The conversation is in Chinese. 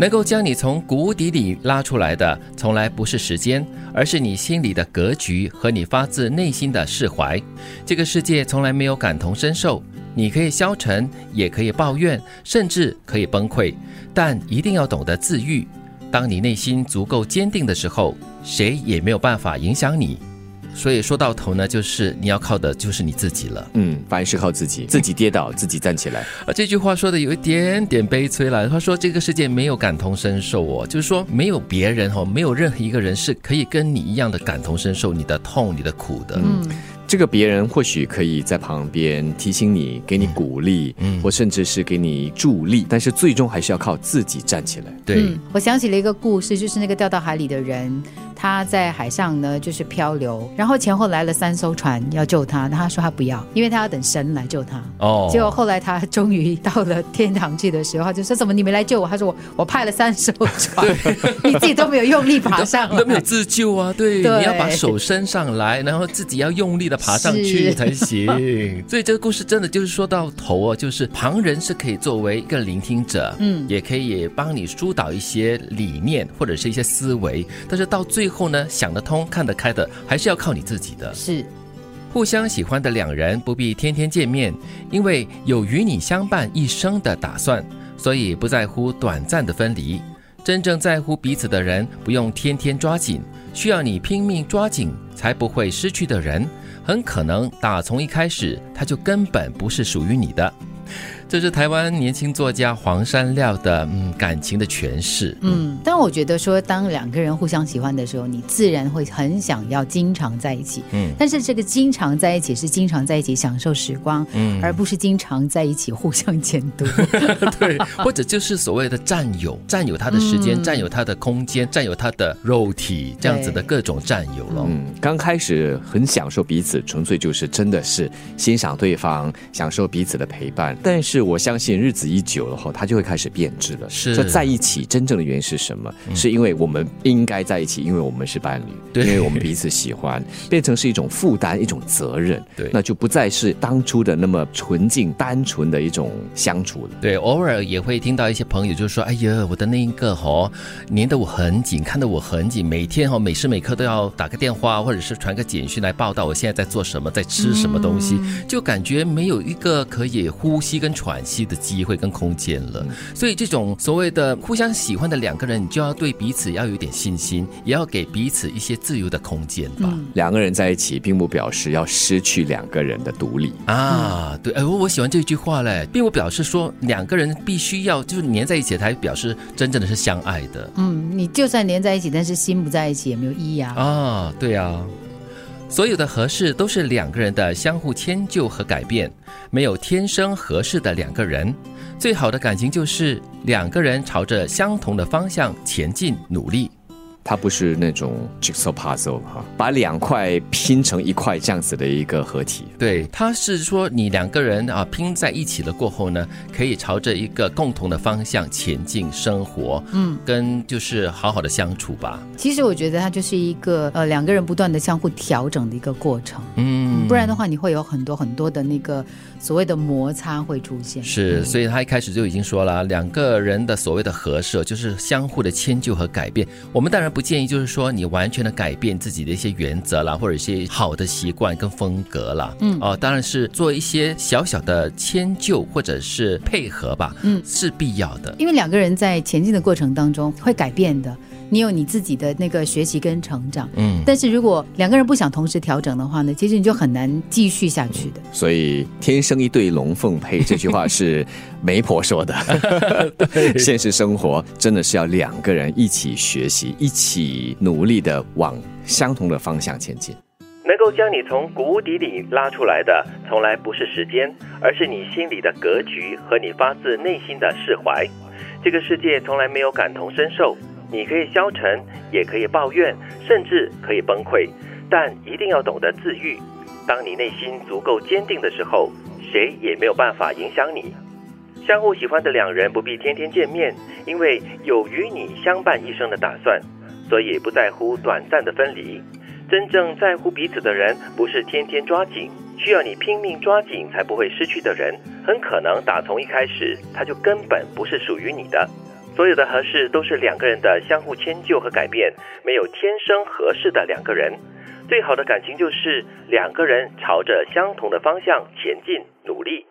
能够将你从谷底里拉出来的，从来不是时间，而是你心里的格局和你发自内心的释怀。这个世界从来没有感同身受，你可以消沉，也可以抱怨，甚至可以崩溃，但一定要懂得自愈。当你内心足够坚定的时候，谁也没有办法影响你。所以说到头呢，就是你要靠的就是你自己了。嗯，凡事靠自己，自己跌倒自己站起来。啊，这句话说的有一点点悲催了。他说这个世界没有感同身受哦，就是说没有别人哦，没有任何一个人是可以跟你一样的感同身受你的痛、你的苦的。嗯，这个别人或许可以在旁边提醒你，给你鼓励，嗯，或甚至是给你助力，但是最终还是要靠自己站起来。对，我想起了一个故事，就是那个掉到海里的人。他在海上呢，就是漂流，然后前后来了三艘船要救他，他说他不要，因为他要等神来救他。哦，结果后来他终于到了天堂去的时候，他就说：“怎么你没来救我？”他说：“我我派了三艘船，你自己都没有用力爬上，都没有自救啊！对，你要把手伸上来，然后自己要用力的爬上去才行。所以这个故事真的就是说到头啊，就是旁人是可以作为一个聆听者，嗯，也可以帮你疏导一些理念或者是一些思维，但是到最后呢，想得通、看得开的，还是要靠你自己的。是，互相喜欢的两人不必天天见面，因为有与你相伴一生的打算，所以不在乎短暂的分离。真正在乎彼此的人，不用天天抓紧，需要你拼命抓紧才不会失去的人，很可能打从一开始他就根本不是属于你的。这是台湾年轻作家黄山料的嗯感情的诠释。嗯，但我觉得说，当两个人互相喜欢的时候，你自然会很想要经常在一起。嗯，但是这个经常在一起是经常在一起享受时光，嗯，而不是经常在一起互相监督。对，或者就是所谓的占有，占有他的时间，占有他的空间，占有他的肉体，这样子的各种占有了。嗯，刚开始很享受彼此，纯粹就是真的是欣赏对方，享受彼此的陪伴，但是。我相信日子一久了后，它就会开始变质了。是，说在一起真正的原因是什么？是因为我们应该在一起，因为我们是伴侣，因为我们彼此喜欢，变成是一种负担，一种责任。对，那就不再是当初的那么纯净、单纯的一种相处了。对，偶尔也会听到一些朋友就说：“哎呀，我的那一个哦，粘得我很紧，看得我很紧，每天哦，每时每刻都要打个电话或者是传个简讯来报道我现在在做什么，在吃什么东西，就感觉没有一个可以呼吸跟喘。”喘息的机会跟空间了，所以这种所谓的互相喜欢的两个人，你就要对彼此要有点信心，也要给彼此一些自由的空间吧。两个人在一起，并不表示要失去两个人的独立啊。对，哎，我我喜欢这句话嘞，并不表示说两个人必须要就是粘在一起才表示真正的是相爱的。嗯，你就算粘在一起，但是心不在一起也没有意义啊。啊，对啊。所有的合适都是两个人的相互迁就和改变，没有天生合适的两个人。最好的感情就是两个人朝着相同的方向前进，努力。它不是那种 jigsaw puzzle 哈，把两块拼成一块这样子的一个合体。对，它是说你两个人啊拼在一起了过后呢，可以朝着一个共同的方向前进，生活，嗯，跟就是好好的相处吧。其实我觉得它就是一个呃两个人不断的相互调整的一个过程，嗯，不然的话你会有很多很多的那个所谓的摩擦会出现。是，所以他一开始就已经说了，两个人的所谓的合适就是相互的迁就和改变。我们当然。不建议就是说你完全的改变自己的一些原则啦，或者一些好的习惯跟风格啦。嗯，哦，当然是做一些小小的迁就或者是配合吧。嗯，是必要的，因为两个人在前进的过程当中会改变的。你有你自己的那个学习跟成长，嗯，但是如果两个人不想同时调整的话呢，其实你就很难继续下去的。所以“天生一对龙凤配”这句话是 媒婆说的。现实生活真的是要两个人一起学习，一起努力的往相同的方向前进。能够将你从谷底里拉出来的，从来不是时间，而是你心里的格局和你发自内心的释怀。这个世界从来没有感同身受。你可以消沉，也可以抱怨，甚至可以崩溃，但一定要懂得自愈。当你内心足够坚定的时候，谁也没有办法影响你。相互喜欢的两人不必天天见面，因为有与你相伴一生的打算，所以不在乎短暂的分离。真正在乎彼此的人，不是天天抓紧，需要你拼命抓紧才不会失去的人，很可能打从一开始他就根本不是属于你的。所有的合适都是两个人的相互迁就和改变，没有天生合适的两个人。最好的感情就是两个人朝着相同的方向前进，努力。